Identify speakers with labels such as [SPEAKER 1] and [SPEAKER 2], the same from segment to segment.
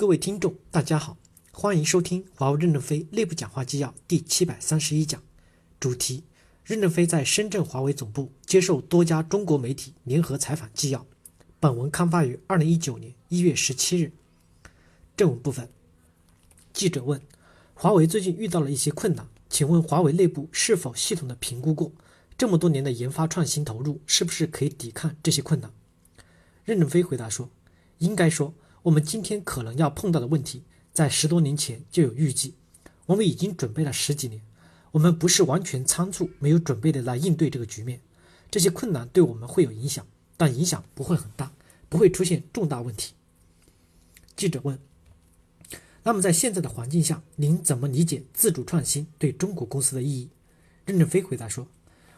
[SPEAKER 1] 各位听众，大家好，欢迎收听华为任正非内部讲话纪要第七百三十一讲，主题：任正非在深圳华为总部接受多家中国媒体联合采访纪要。本文刊发于二零一九年一月十七日。正文部分，记者问：华为最近遇到了一些困难，请问华为内部是否系统的评估过这么多年的研发创新投入是不是可以抵抗这些困难？任正非回答说：应该说。我们今天可能要碰到的问题，在十多年前就有预计，我们已经准备了十几年，我们不是完全仓促、没有准备的来应对这个局面。这些困难对我们会有影响，但影响不会很大，不会出现重大问题。记者问：“那么在现在的环境下，您怎么理解自主创新对中国公司的意义？”任正非回答说：“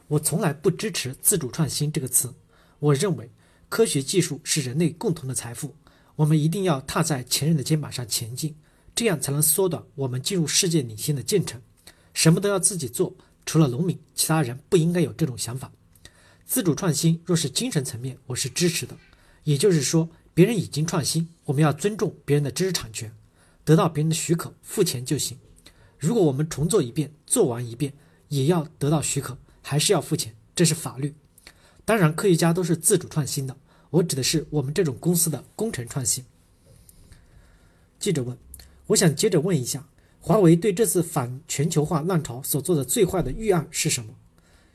[SPEAKER 1] 我从来不支持自主创新这个词，我认为科学技术是人类共同的财富。”我们一定要踏在前人的肩膀上前进，这样才能缩短我们进入世界领先的进程。什么都要自己做，除了农民，其他人不应该有这种想法。自主创新若是精神层面，我是支持的。也就是说，别人已经创新，我们要尊重别人的知识产权，得到别人的许可，付钱就行。如果我们重做一遍，做完一遍，也要得到许可，还是要付钱，这是法律。当然，科学家都是自主创新的。我指的是我们这种公司的工程创新。记者问：“我想接着问一下，华为对这次反全球化浪潮所做的最坏的预案是什么？”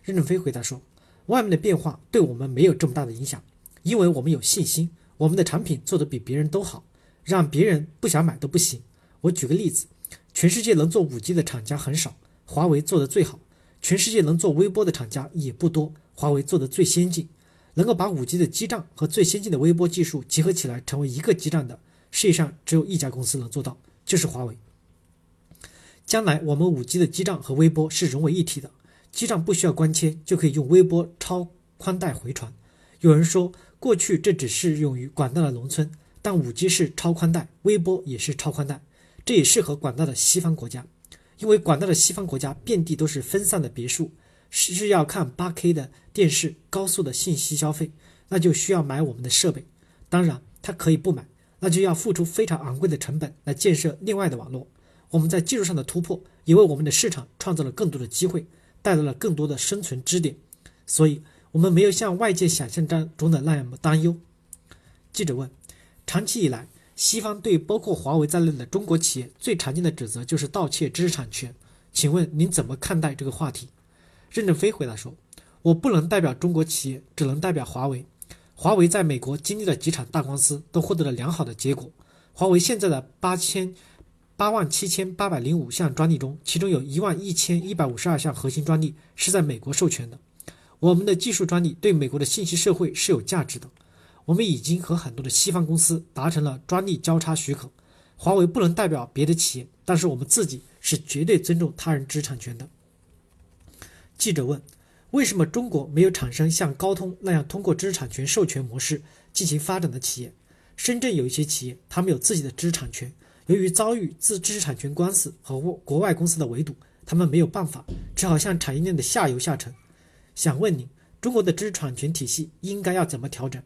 [SPEAKER 1] 任正非回答说：“外面的变化对我们没有这么大的影响，因为我们有信心，我们的产品做得比别人都好，让别人不想买都不行。我举个例子，全世界能做五 G 的厂家很少，华为做得最好；全世界能做微波的厂家也不多，华为做得最先进。”能够把五 G 的基站和最先进的微波技术结合起来成为一个基站的，世界上只有一家公司能做到，就是华为。将来我们五 G 的基站和微波是融为一体的，基站不需要光纤就可以用微波超宽带回传。有人说过去这只适用于广大的农村，但五 G 是超宽带，微波也是超宽带，这也适合广大的西方国家，因为广大的西方国家遍地都是分散的别墅。是要看八 K 的电视，高速的信息消费，那就需要买我们的设备。当然，他可以不买，那就要付出非常昂贵的成本来建设另外的网络。我们在技术上的突破，也为我们的市场创造了更多的机会，带来了更多的生存支点。所以，我们没有像外界想象当中的那样担忧。记者问：长期以来，西方对包括华为在内的中国企业最常见的指责就是盗窃知识产权，请问您怎么看待这个话题？任正非回答说：“我不能代表中国企业，只能代表华为。华为在美国经历了几场大官司，都获得了良好的结果。华为现在的八千八万七千八百零五项专利中，其中有一万一千一百五十二项核心专利是在美国授权的。我们的技术专利对美国的信息社会是有价值的。我们已经和很多的西方公司达成了专利交叉许可。华为不能代表别的企业，但是我们自己是绝对尊重他人知识产权的。”记者问：“为什么中国没有产生像高通那样通过知识产权授权模式进行发展的企业？深圳有一些企业，他们有自己的知识产权，由于遭遇自知识产权官司和国外公司的围堵，他们没有办法，只好向产业链的下游下沉。想问你，中国的知识产权体系应该要怎么调整？”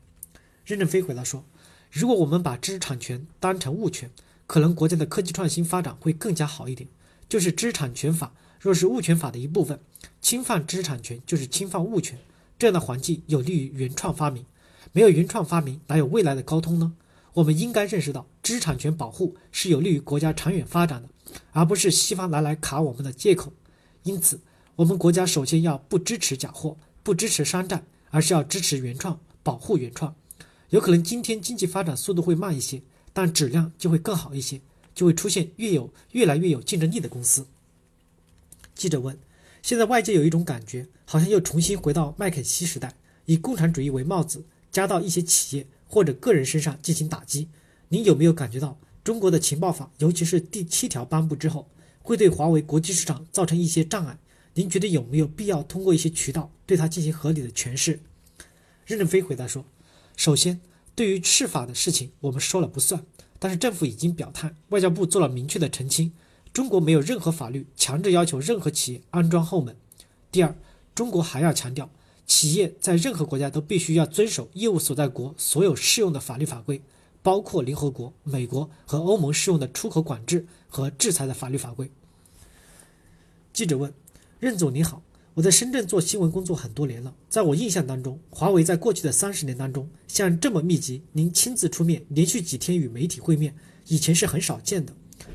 [SPEAKER 1] 任正非回答说：“如果我们把知识产权当成物权，可能国家的科技创新发展会更加好一点。就是知识产权法。”若是物权法的一部分，侵犯知识产权就是侵犯物权，这样的环境有利于原创发明。没有原创发明，哪有未来的高通呢？我们应该认识到，知识产权保护是有利于国家长远发展的，而不是西方拿来卡我们的借口。因此，我们国家首先要不支持假货，不支持山寨，而是要支持原创，保护原创。有可能今天经济发展速度会慢一些，但质量就会更好一些，就会出现越有越来越有竞争力的公司。记者问：“现在外界有一种感觉，好像又重新回到麦肯锡时代，以共产主义为帽子，加到一些企业或者个人身上进行打击。您有没有感觉到中国的情报法，尤其是第七条颁布之后，会对华为国际市场造成一些障碍？您觉得有没有必要通过一些渠道对它进行合理的诠释？”任正非回答说：“首先，对于释法的事情，我们说了不算，但是政府已经表态，外交部做了明确的澄清。”中国没有任何法律强制要求任何企业安装后门。第二，中国还要强调，企业在任何国家都必须要遵守业务所在国所有适用的法律法规，包括联合国、美国和欧盟适用的出口管制和制裁的法律法规。记者问：“任总你好，我在深圳做新闻工作很多年了，在我印象当中，华为在过去的三十年当中，像这么密集，您亲自出面，连续几天与媒体会面，以前是很少见的。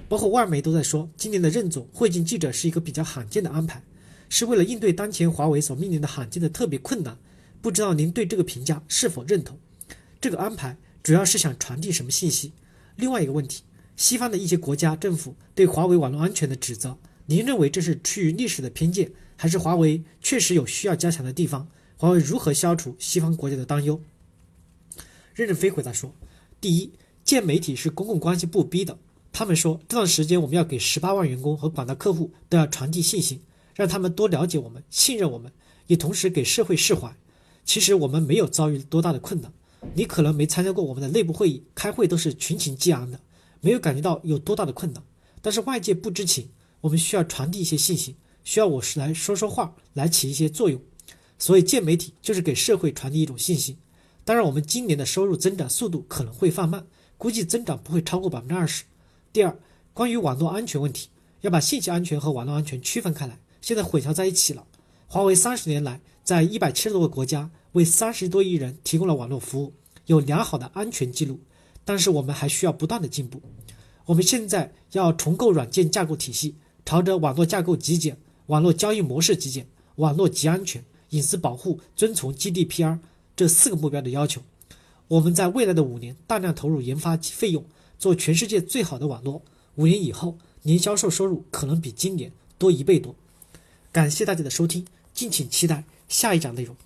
[SPEAKER 1] 包括外媒都在说，今年的任总会见记者是一个比较罕见的安排，是为了应对当前华为所面临的罕见的特别困难。不知道您对这个评价是否认同？这个安排主要是想传递什么信息？另外一个问题，西方的一些国家政府对华为网络安全的指责，您认为这是出于历史的偏见？”还是华为确实有需要加强的地方？华为如何消除西方国家的担忧？任正非回答说：“第一，见媒体是公共关系部逼的。他们说这段时间我们要给十八万员工和广大客户都要传递信心，让他们多了解我们、信任我们，也同时给社会释怀。其实我们没有遭遇多大的困难。你可能没参加过我们的内部会议，开会都是群情激昂的，没有感觉到有多大的困难。但是外界不知情，我们需要传递一些信息。”需要我是来说说话，来起一些作用，所以见媒体就是给社会传递一种信息。当然，我们今年的收入增长速度可能会放慢，估计增长不会超过百分之二十。第二，关于网络安全问题，要把信息安全和网络安全区分开来，现在混淆在一起了。华为三十年来在一百七十多个国家为三十多亿人提供了网络服务，有良好的安全记录，但是我们还需要不断的进步。我们现在要重构软件架构体系，朝着网络架构极简。网络交易模式极简，网络极安全，隐私保护遵从 GDPR 这四个目标的要求。我们在未来的五年大量投入研发费用，做全世界最好的网络。五年以后，年销售收入可能比今年多一倍多。感谢大家的收听，敬请期待下一讲内容。